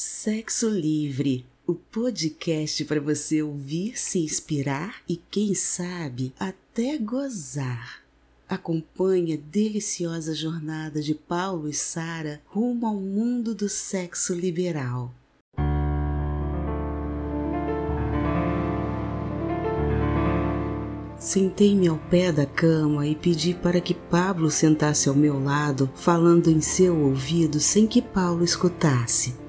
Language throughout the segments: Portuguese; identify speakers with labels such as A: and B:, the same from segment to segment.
A: Sexo Livre, o podcast para você ouvir, se inspirar e, quem sabe, até gozar. Acompanhe a deliciosa jornada de Paulo e Sara rumo ao mundo do sexo liberal. Sentei-me ao pé da cama e pedi para que Pablo sentasse ao meu lado, falando em seu ouvido sem que Paulo escutasse.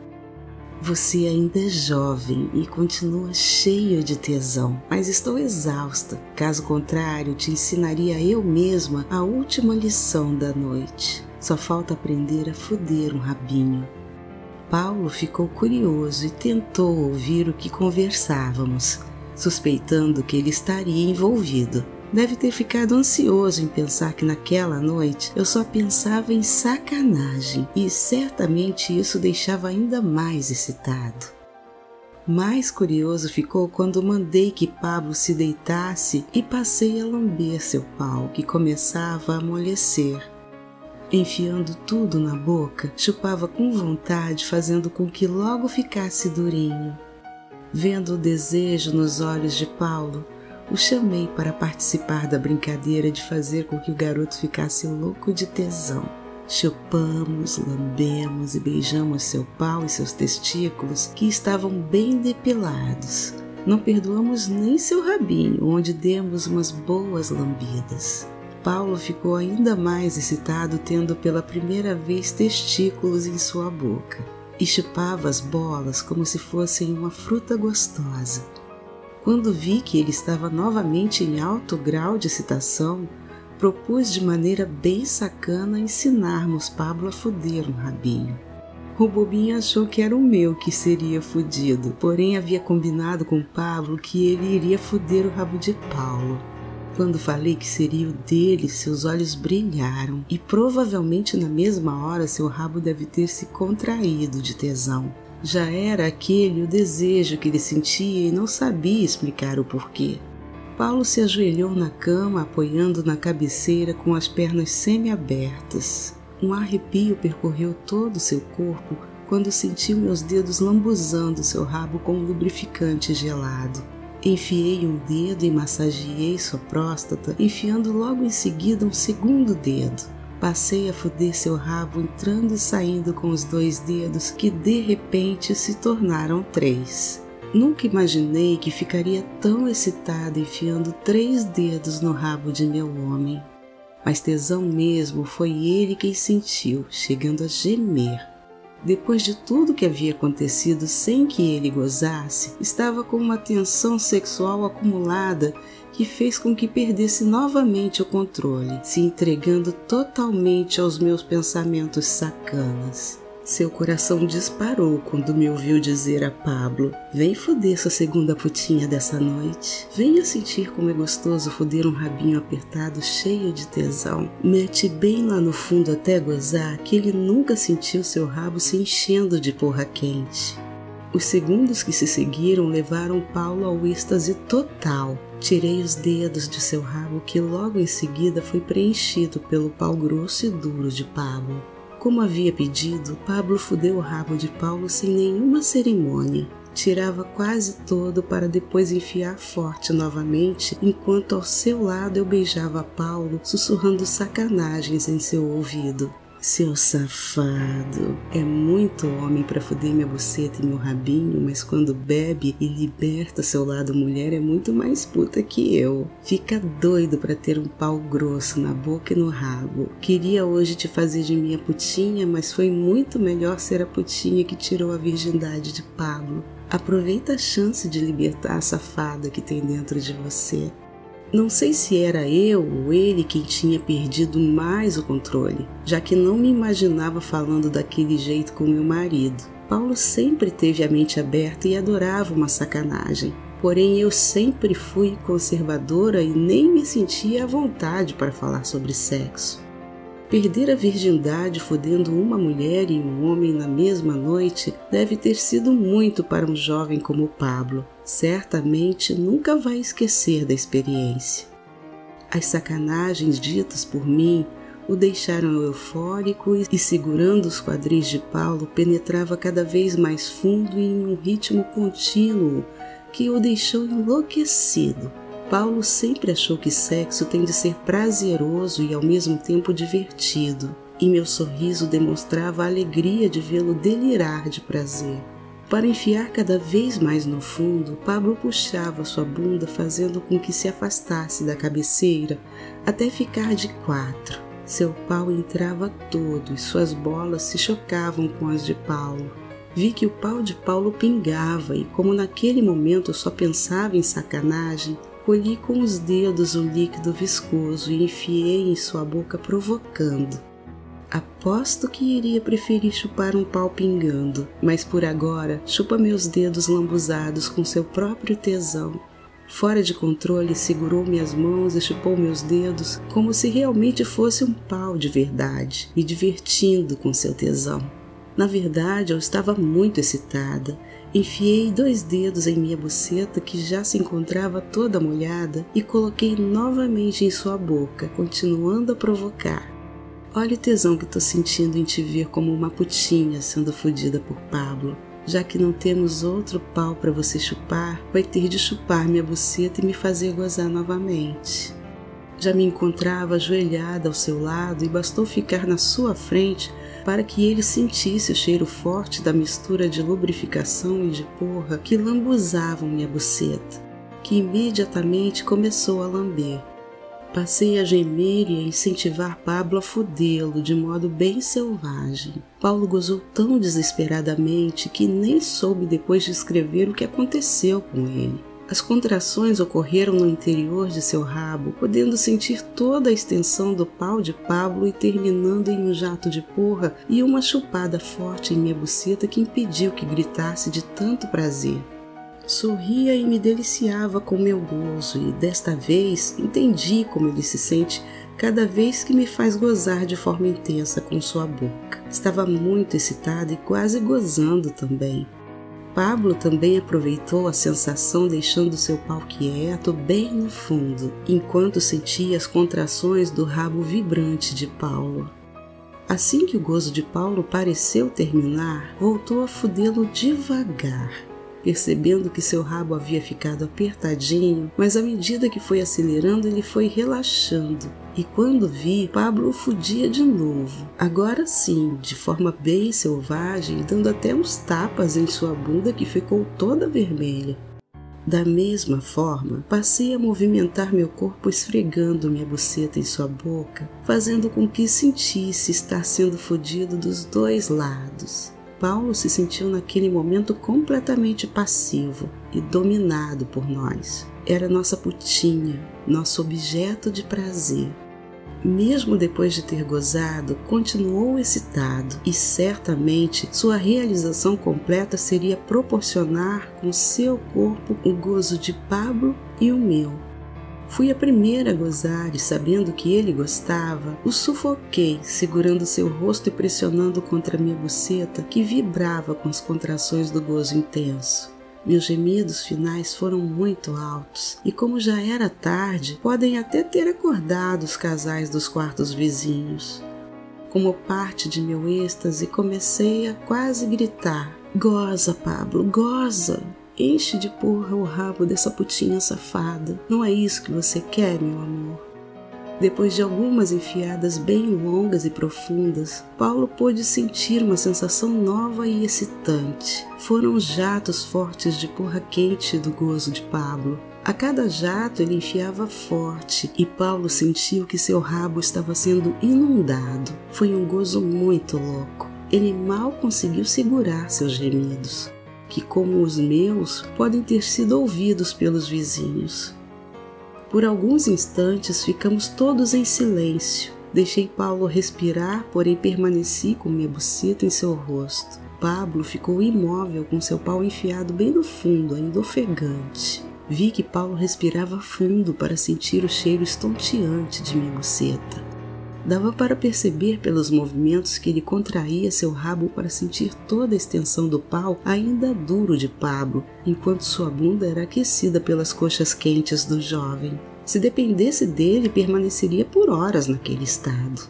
A: Você ainda é jovem e continua cheio de tesão, mas estou exausta. Caso contrário, te ensinaria eu mesma a última lição da noite. Só falta aprender a foder um rabinho. Paulo ficou curioso e tentou ouvir o que conversávamos, suspeitando que ele estaria envolvido. Deve ter ficado ansioso em pensar que naquela noite eu só pensava em sacanagem e certamente isso deixava ainda mais excitado. Mais curioso ficou quando mandei que Pablo se deitasse e passei a lamber seu pau, que começava a amolecer. Enfiando tudo na boca, chupava com vontade, fazendo com que logo ficasse durinho. Vendo o desejo nos olhos de Paulo, o chamei para participar da brincadeira de fazer com que o garoto ficasse louco de tesão. Chupamos, lambemos e beijamos seu pau e seus testículos, que estavam bem depilados. Não perdoamos nem seu rabinho, onde demos umas boas lambidas. Paulo ficou ainda mais excitado tendo pela primeira vez testículos em sua boca e chupava as bolas como se fossem uma fruta gostosa. Quando vi que ele estava novamente em alto grau de excitação, propus de maneira bem sacana ensinarmos Pablo a foder um rabinho. O bobinho achou que era o meu que seria fudido, porém havia combinado com Pablo que ele iria foder o rabo de Paulo. Quando falei que seria o dele, seus olhos brilharam e provavelmente na mesma hora seu rabo deve ter se contraído de tesão. Já era aquele o desejo que ele sentia e não sabia explicar o porquê. Paulo se ajoelhou na cama, apoiando na cabeceira com as pernas semi-abertas. Um arrepio percorreu todo o seu corpo quando sentiu meus dedos lambuzando seu rabo com um lubrificante gelado. Enfiei um dedo e massageei sua próstata, enfiando logo em seguida um segundo dedo. Passei a foder seu rabo entrando e saindo com os dois dedos que de repente se tornaram três. Nunca imaginei que ficaria tão excitada enfiando três dedos no rabo de meu homem. Mas tesão mesmo foi ele quem sentiu, chegando a gemer. Depois de tudo que havia acontecido sem que ele gozasse, estava com uma tensão sexual acumulada que fez com que perdesse novamente o controle, se entregando totalmente aos meus pensamentos sacanas. Seu coração disparou quando me ouviu dizer a Pablo: Vem foder sua segunda putinha dessa noite. Venha sentir como é gostoso foder um rabinho apertado cheio de tesão. Mete bem lá no fundo até gozar que ele nunca sentiu seu rabo se enchendo de porra quente. Os segundos que se seguiram levaram Paulo ao êxtase total. Tirei os dedos de seu rabo, que logo em seguida foi preenchido pelo pau grosso e duro de Pablo. Como havia pedido, Pablo fudeu o rabo de Paulo sem nenhuma cerimônia. Tirava quase todo para depois enfiar forte novamente, enquanto ao seu lado eu beijava Paulo, sussurrando sacanagens em seu ouvido. Seu safado, é muito homem para foder minha buceta e meu rabinho, mas quando bebe e liberta seu lado mulher é muito mais puta que eu. Fica doido para ter um pau grosso na boca e no rabo. Queria hoje te fazer de minha putinha, mas foi muito melhor ser a putinha que tirou a virgindade de Pablo. Aproveita a chance de libertar a safada que tem dentro de você. Não sei se era eu ou ele quem tinha perdido mais o controle, já que não me imaginava falando daquele jeito com meu marido. Paulo sempre teve a mente aberta e adorava uma sacanagem. Porém, eu sempre fui conservadora e nem me sentia à vontade para falar sobre sexo. Perder a virgindade fodendo uma mulher e um homem na mesma noite deve ter sido muito para um jovem como Pablo. Certamente nunca vai esquecer da experiência. As sacanagens ditas por mim o deixaram eufórico e, segurando os quadris de Paulo, penetrava cada vez mais fundo e em um ritmo contínuo que o deixou enlouquecido. Paulo sempre achou que sexo tem de ser prazeroso e ao mesmo tempo divertido, e meu sorriso demonstrava a alegria de vê-lo delirar de prazer. Para enfiar cada vez mais no fundo, Pablo puxava sua bunda, fazendo com que se afastasse da cabeceira até ficar de quatro. Seu pau entrava todo e suas bolas se chocavam com as de Paulo. Vi que o pau de Paulo pingava e, como naquele momento só pensava em sacanagem, colhi com os dedos o líquido viscoso e enfiei em sua boca provocando. Aposto que iria preferir chupar um pau pingando, mas por agora chupa meus dedos lambuzados com seu próprio tesão. Fora de controle, segurou minhas mãos e chupou meus dedos como se realmente fosse um pau de verdade, me divertindo com seu tesão. Na verdade, eu estava muito excitada Enfiei dois dedos em minha buceta, que já se encontrava toda molhada, e coloquei novamente em sua boca, continuando a provocar. Olha o tesão que estou sentindo em te ver como uma putinha sendo fodida por Pablo. Já que não temos outro pau para você chupar, vai ter de chupar minha buceta e me fazer gozar novamente. Já me encontrava ajoelhada ao seu lado e bastou ficar na sua frente para que ele sentisse o cheiro forte da mistura de lubrificação e de porra que lambuzavam minha buceta, que imediatamente começou a lamber. Passei a gemer e a incentivar Pablo a fudê-lo de modo bem selvagem. Paulo gozou tão desesperadamente que nem soube depois descrever o que aconteceu com ele. As contrações ocorreram no interior de seu rabo, podendo sentir toda a extensão do pau de Pablo e terminando em um jato de porra e uma chupada forte em minha buceta que impediu que gritasse de tanto prazer. Sorria e me deliciava com meu gozo, e desta vez entendi como ele se sente cada vez que me faz gozar de forma intensa com sua boca. Estava muito excitada e quase gozando também. Pablo também aproveitou a sensação deixando seu pau quieto bem no fundo, enquanto sentia as contrações do rabo vibrante de Paulo. Assim que o gozo de Paulo pareceu terminar, voltou a fudê-lo devagar, percebendo que seu rabo havia ficado apertadinho, mas à medida que foi acelerando, ele foi relaxando. E quando vi, Pablo fudia de novo. Agora sim, de forma bem selvagem, dando até uns tapas em sua bunda que ficou toda vermelha. Da mesma forma, passei a movimentar meu corpo esfregando minha buceta em sua boca, fazendo com que sentisse estar sendo fodido dos dois lados. Paulo se sentiu naquele momento completamente passivo e dominado por nós. Era nossa putinha, nosso objeto de prazer. Mesmo depois de ter gozado, continuou excitado e certamente sua realização completa seria proporcionar com seu corpo o gozo de Pablo e o meu. Fui a primeira a gozar e, sabendo que ele gostava, o sufoquei, segurando seu rosto e pressionando contra minha buceta, que vibrava com as contrações do gozo intenso. Meus gemidos finais foram muito altos, e como já era tarde, podem até ter acordado os casais dos quartos vizinhos. Como parte de meu êxtase, comecei a quase gritar: Goza, Pablo, goza! Enche de porra o rabo dessa putinha safada. Não é isso que você quer, meu amor? Depois de algumas enfiadas bem longas e profundas, Paulo pôde sentir uma sensação nova e excitante. Foram jatos fortes de porra quente do gozo de Pablo. A cada jato ele enfiava forte e Paulo sentiu que seu rabo estava sendo inundado. Foi um gozo muito louco. Ele mal conseguiu segurar seus gemidos que, como os meus, podem ter sido ouvidos pelos vizinhos. Por alguns instantes ficamos todos em silêncio. Deixei Paulo respirar, porém permaneci com minha buceta em seu rosto. Pablo ficou imóvel com seu pau enfiado bem no fundo, ainda ofegante. Vi que Paulo respirava fundo para sentir o cheiro estonteante de minha buceta. Dava para perceber pelos movimentos que ele contraía seu rabo para sentir toda a extensão do pau ainda duro de Pablo, enquanto sua bunda era aquecida pelas coxas quentes do jovem. Se dependesse dele, permaneceria por horas naquele estado.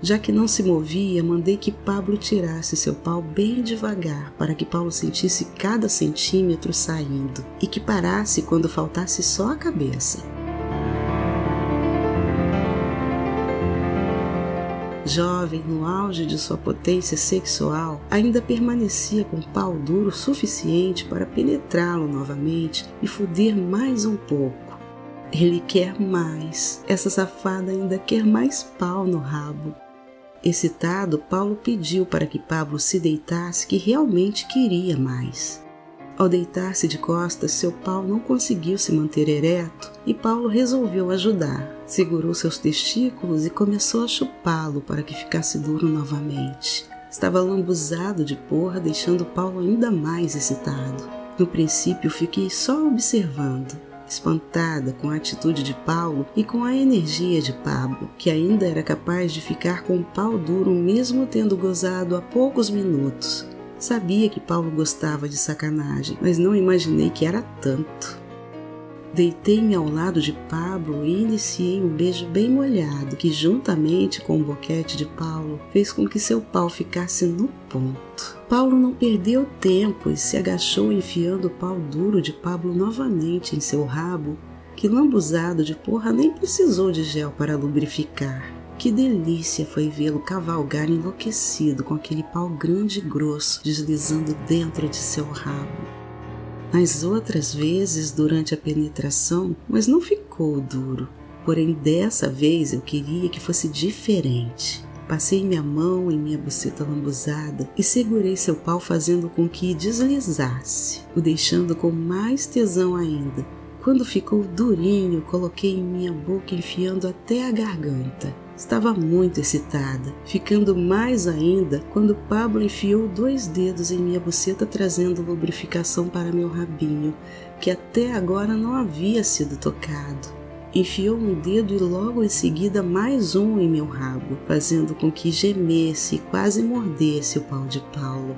A: Já que não se movia, mandei que Pablo tirasse seu pau bem devagar, para que Paulo sentisse cada centímetro saindo e que parasse quando faltasse só a cabeça. Jovem, no auge de sua potência sexual, ainda permanecia com pau duro suficiente para penetrá-lo novamente e foder mais um pouco. Ele quer mais. Essa safada ainda quer mais pau no rabo. Excitado, Paulo pediu para que Pablo se deitasse, que realmente queria mais. Ao deitar-se de costas, seu pau não conseguiu se manter ereto e Paulo resolveu ajudar. Segurou seus testículos e começou a chupá-lo para que ficasse duro novamente. Estava lambuzado de porra, deixando Paulo ainda mais excitado. No princípio, fiquei só observando espantada com a atitude de Paulo e com a energia de Pablo, que ainda era capaz de ficar com o pau duro mesmo tendo gozado há poucos minutos. Sabia que Paulo gostava de sacanagem, mas não imaginei que era tanto. Deitei-me ao lado de Pablo e iniciei um beijo bem molhado, que, juntamente com o boquete de Paulo, fez com que seu pau ficasse no ponto. Paulo não perdeu tempo e se agachou enfiando o pau duro de Pablo novamente em seu rabo, que lambuzado de porra nem precisou de gel para lubrificar. Que delícia foi vê-lo cavalgar enlouquecido com aquele pau grande e grosso deslizando dentro de seu rabo nas outras vezes durante a penetração, mas não ficou duro. Porém, dessa vez eu queria que fosse diferente. Passei minha mão em minha buceta lambuzada e segurei seu pau fazendo com que deslizasse, o deixando com mais tesão ainda. Quando ficou durinho, coloquei em minha boca enfiando até a garganta. Estava muito excitada, ficando mais ainda quando Pablo enfiou dois dedos em minha buceta trazendo lubrificação para meu rabinho, que até agora não havia sido tocado. Enfiou um dedo e logo em seguida mais um em meu rabo, fazendo com que gemesse e quase mordesse o pau de Paulo.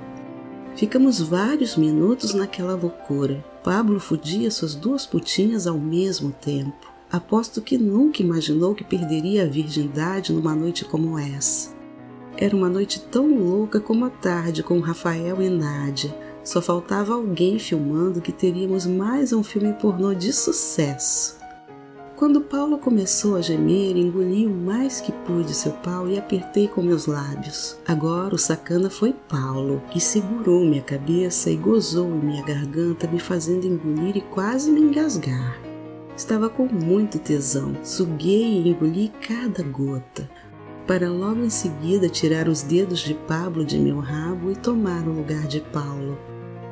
A: Ficamos vários minutos naquela loucura. Pablo fudia suas duas putinhas ao mesmo tempo. Aposto que nunca imaginou que perderia a virgindade numa noite como essa. Era uma noite tão louca como a tarde com Rafael e Nádia. Só faltava alguém filmando que teríamos mais um filme pornô de sucesso. Quando Paulo começou a gemer, engoli o mais que pude seu pau e apertei com meus lábios. Agora o sacana foi Paulo, que segurou minha cabeça e gozou em minha garganta, me fazendo engolir e quase me engasgar. Estava com muito tesão, suguei e engoli cada gota, para logo em seguida tirar os dedos de Pablo de meu rabo e tomar o lugar de Paulo.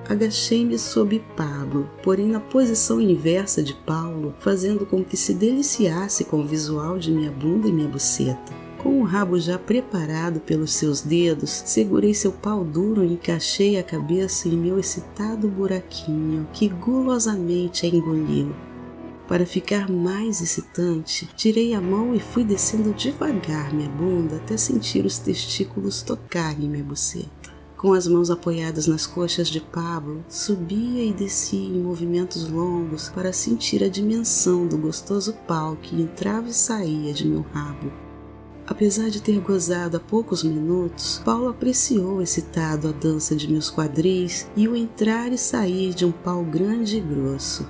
A: Agachei-me sob Pablo, porém na posição inversa de Paulo, fazendo com que se deliciasse com o visual de minha bunda e minha buceta. Com o rabo já preparado pelos seus dedos, segurei seu pau duro e encaixei a cabeça em meu excitado buraquinho, que gulosamente a engoliu. Para ficar mais excitante, tirei a mão e fui descendo devagar minha bunda até sentir os testículos tocarem minha buceta. Com as mãos apoiadas nas coxas de Pablo, subia e descia em movimentos longos para sentir a dimensão do gostoso pau que entrava e saía de meu rabo. Apesar de ter gozado há poucos minutos, Paulo apreciou excitado a dança de meus quadris e o entrar e sair de um pau grande e grosso.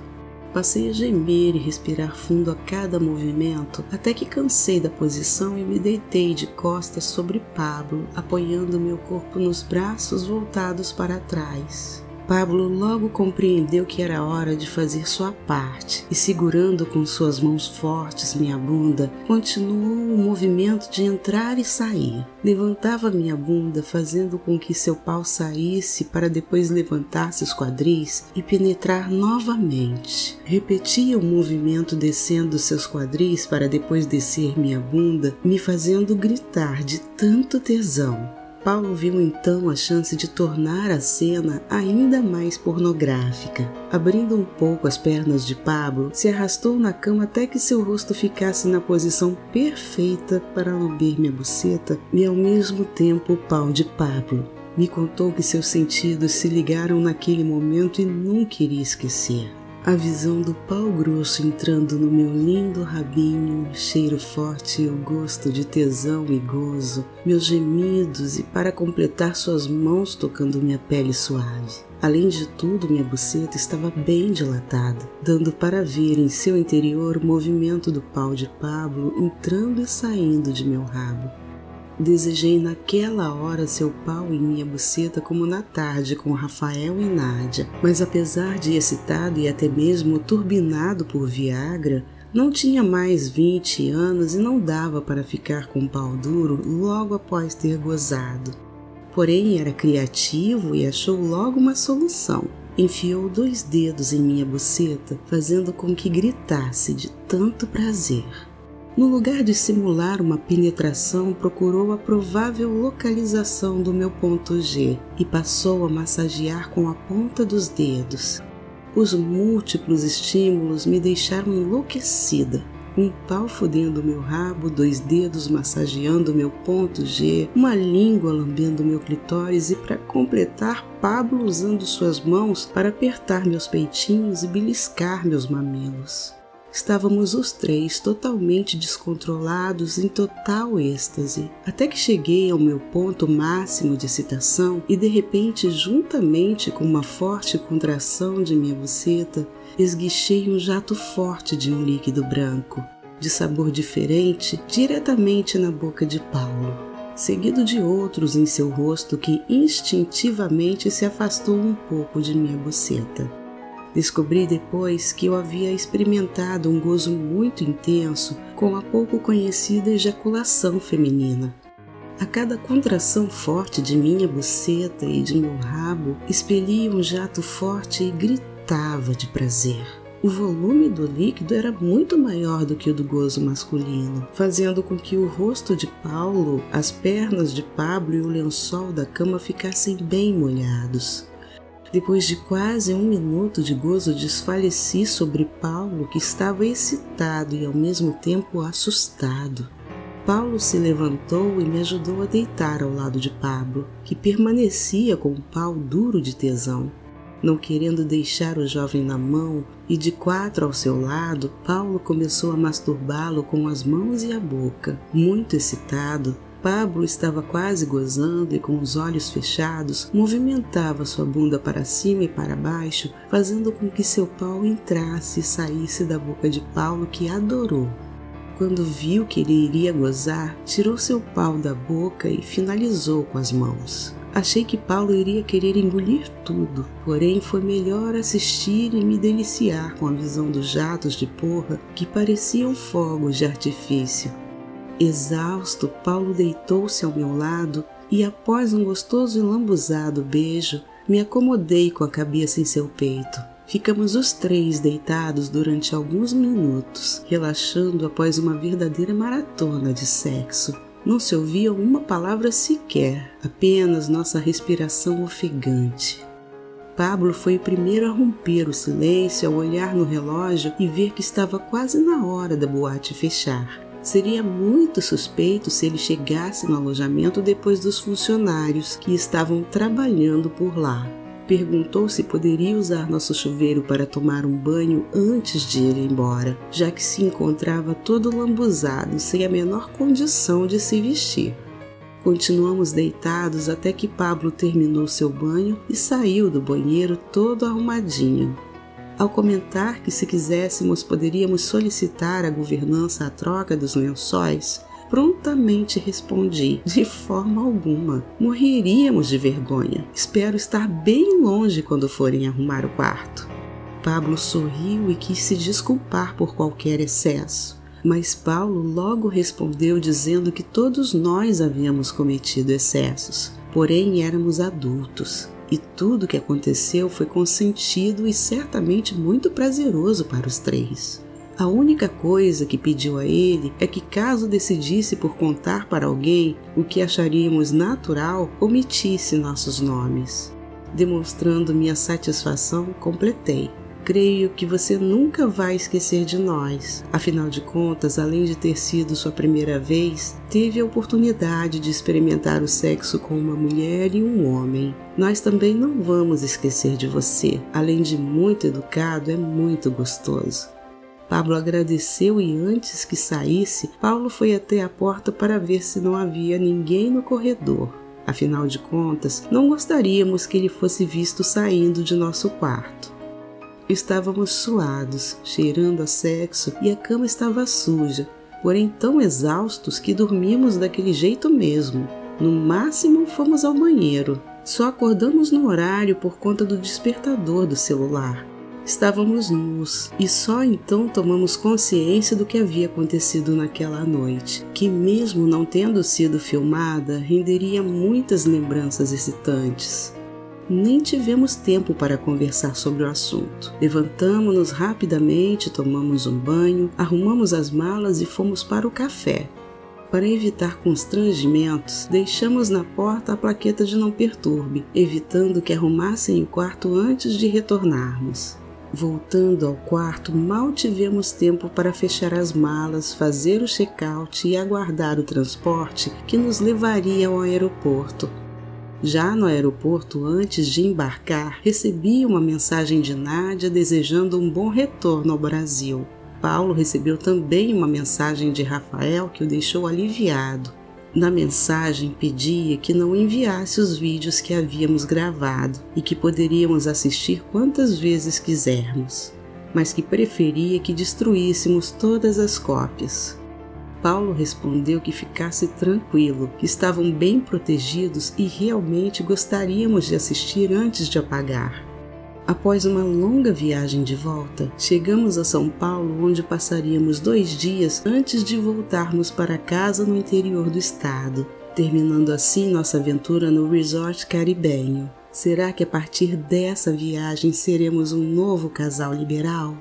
A: Passei a gemer e respirar fundo a cada movimento, até que cansei da posição e me deitei de costas sobre Pablo, apoiando meu corpo nos braços voltados para trás. Pablo logo compreendeu que era hora de fazer sua parte e, segurando com suas mãos fortes minha bunda, continuou o movimento de entrar e sair. Levantava minha bunda, fazendo com que seu pau saísse para depois levantar seus quadris e penetrar novamente. Repetia o movimento descendo seus quadris para depois descer minha bunda, me fazendo gritar de tanto tesão. Paulo viu então a chance de tornar a cena ainda mais pornográfica. Abrindo um pouco as pernas de Pablo, se arrastou na cama até que seu rosto ficasse na posição perfeita para lamber minha buceta e ao mesmo tempo o pau de Pablo. Me contou que seus sentidos se ligaram naquele momento e nunca iria esquecer. A visão do pau grosso entrando no meu lindo rabinho, cheiro forte e o gosto de tesão e gozo, meus gemidos e para completar suas mãos tocando minha pele suave. Além de tudo, minha buceta estava bem dilatada, dando para ver em seu interior o movimento do pau de Pablo entrando e saindo de meu rabo. Desejei naquela hora seu pau em minha buceta como na tarde com Rafael e Nádia, mas apesar de excitado e até mesmo turbinado por Viagra, não tinha mais 20 anos e não dava para ficar com pau duro logo após ter gozado. Porém, era criativo e achou logo uma solução. Enfiou dois dedos em minha buceta, fazendo com que gritasse de tanto prazer. No lugar de simular uma penetração, procurou a provável localização do meu ponto G e passou a massagear com a ponta dos dedos. Os múltiplos estímulos me deixaram enlouquecida. Um pau fudendo meu rabo, dois dedos massageando meu ponto G, uma língua lambendo meu clitóris e, para completar, Pablo usando suas mãos para apertar meus peitinhos e beliscar meus mamilos. Estávamos os três totalmente descontrolados em total êxtase, até que cheguei ao meu ponto máximo de excitação e de repente, juntamente com uma forte contração de minha buceta, esguichei um jato forte de um líquido branco, de sabor diferente, diretamente na boca de Paulo, seguido de outros em seu rosto que instintivamente se afastou um pouco de minha buceta. Descobri depois que eu havia experimentado um gozo muito intenso com a pouco conhecida ejaculação feminina. A cada contração forte de minha buceta e de meu rabo, expelia um jato forte e gritava de prazer. O volume do líquido era muito maior do que o do gozo masculino, fazendo com que o rosto de Paulo, as pernas de Pablo e o lençol da cama ficassem bem molhados. Depois de quase um minuto de gozo, desfaleci sobre Paulo, que estava excitado e ao mesmo tempo assustado. Paulo se levantou e me ajudou a deitar ao lado de Pablo, que permanecia com o pau duro de tesão. Não querendo deixar o jovem na mão e de quatro ao seu lado, Paulo começou a masturbá-lo com as mãos e a boca. Muito excitado, Pablo estava quase gozando e com os olhos fechados movimentava sua bunda para cima e para baixo, fazendo com que seu pau entrasse e saísse da boca de Paulo, que adorou. Quando viu que ele iria gozar, tirou seu pau da boca e finalizou com as mãos. Achei que Paulo iria querer engolir tudo, porém foi melhor assistir e me deliciar com a visão dos jatos de porra que pareciam fogos de artifício Exausto, Paulo deitou-se ao meu lado e, após um gostoso e lambuzado beijo, me acomodei com a cabeça em seu peito. Ficamos os três deitados durante alguns minutos, relaxando após uma verdadeira maratona de sexo. Não se ouvia uma palavra sequer, apenas nossa respiração ofegante. Pablo foi o primeiro a romper o silêncio ao olhar no relógio e ver que estava quase na hora da boate fechar. Seria muito suspeito se ele chegasse no alojamento depois dos funcionários que estavam trabalhando por lá. Perguntou se poderia usar nosso chuveiro para tomar um banho antes de ir embora, já que se encontrava todo lambuzado, sem a menor condição de se vestir. Continuamos deitados até que Pablo terminou seu banho e saiu do banheiro todo arrumadinho. Ao comentar que, se quiséssemos, poderíamos solicitar à governança a troca dos lençóis, prontamente respondi: de forma alguma. Morreríamos de vergonha. Espero estar bem longe quando forem arrumar o quarto. Pablo sorriu e quis se desculpar por qualquer excesso. Mas Paulo logo respondeu dizendo que todos nós havíamos cometido excessos, porém éramos adultos e tudo o que aconteceu foi consentido e certamente muito prazeroso para os três. A única coisa que pediu a ele é que, caso decidisse por contar para alguém o que acharíamos natural, omitisse nossos nomes. Demonstrando minha satisfação, completei. Creio que você nunca vai esquecer de nós. Afinal de contas, além de ter sido sua primeira vez, teve a oportunidade de experimentar o sexo com uma mulher e um homem. Nós também não vamos esquecer de você. Além de muito educado, é muito gostoso. Pablo agradeceu e antes que saísse, Paulo foi até a porta para ver se não havia ninguém no corredor. Afinal de contas, não gostaríamos que ele fosse visto saindo de nosso quarto. Estávamos suados, cheirando a sexo e a cama estava suja, porém tão exaustos que dormimos daquele jeito mesmo. No máximo, fomos ao banheiro. Só acordamos no horário por conta do despertador do celular. Estávamos nus e só então tomamos consciência do que havia acontecido naquela noite, que, mesmo não tendo sido filmada, renderia muitas lembranças excitantes nem tivemos tempo para conversar sobre o assunto. Levantamos-nos rapidamente, tomamos um banho, arrumamos as malas e fomos para o café. Para evitar constrangimentos, deixamos na porta a plaqueta de não perturbe, evitando que arrumassem o quarto antes de retornarmos. Voltando ao quarto, mal tivemos tempo para fechar as malas, fazer o check-out e aguardar o transporte que nos levaria ao aeroporto. Já no aeroporto, antes de embarcar, recebi uma mensagem de Nádia desejando um bom retorno ao Brasil. Paulo recebeu também uma mensagem de Rafael que o deixou aliviado. Na mensagem pedia que não enviasse os vídeos que havíamos gravado e que poderíamos assistir quantas vezes quisermos, mas que preferia que destruíssemos todas as cópias. Paulo respondeu que ficasse tranquilo, que estavam bem protegidos e realmente gostaríamos de assistir antes de apagar. Após uma longa viagem de volta, chegamos a São Paulo, onde passaríamos dois dias antes de voltarmos para casa no interior do estado, terminando assim nossa aventura no resort caribenho. Será que a partir dessa viagem seremos um novo casal liberal?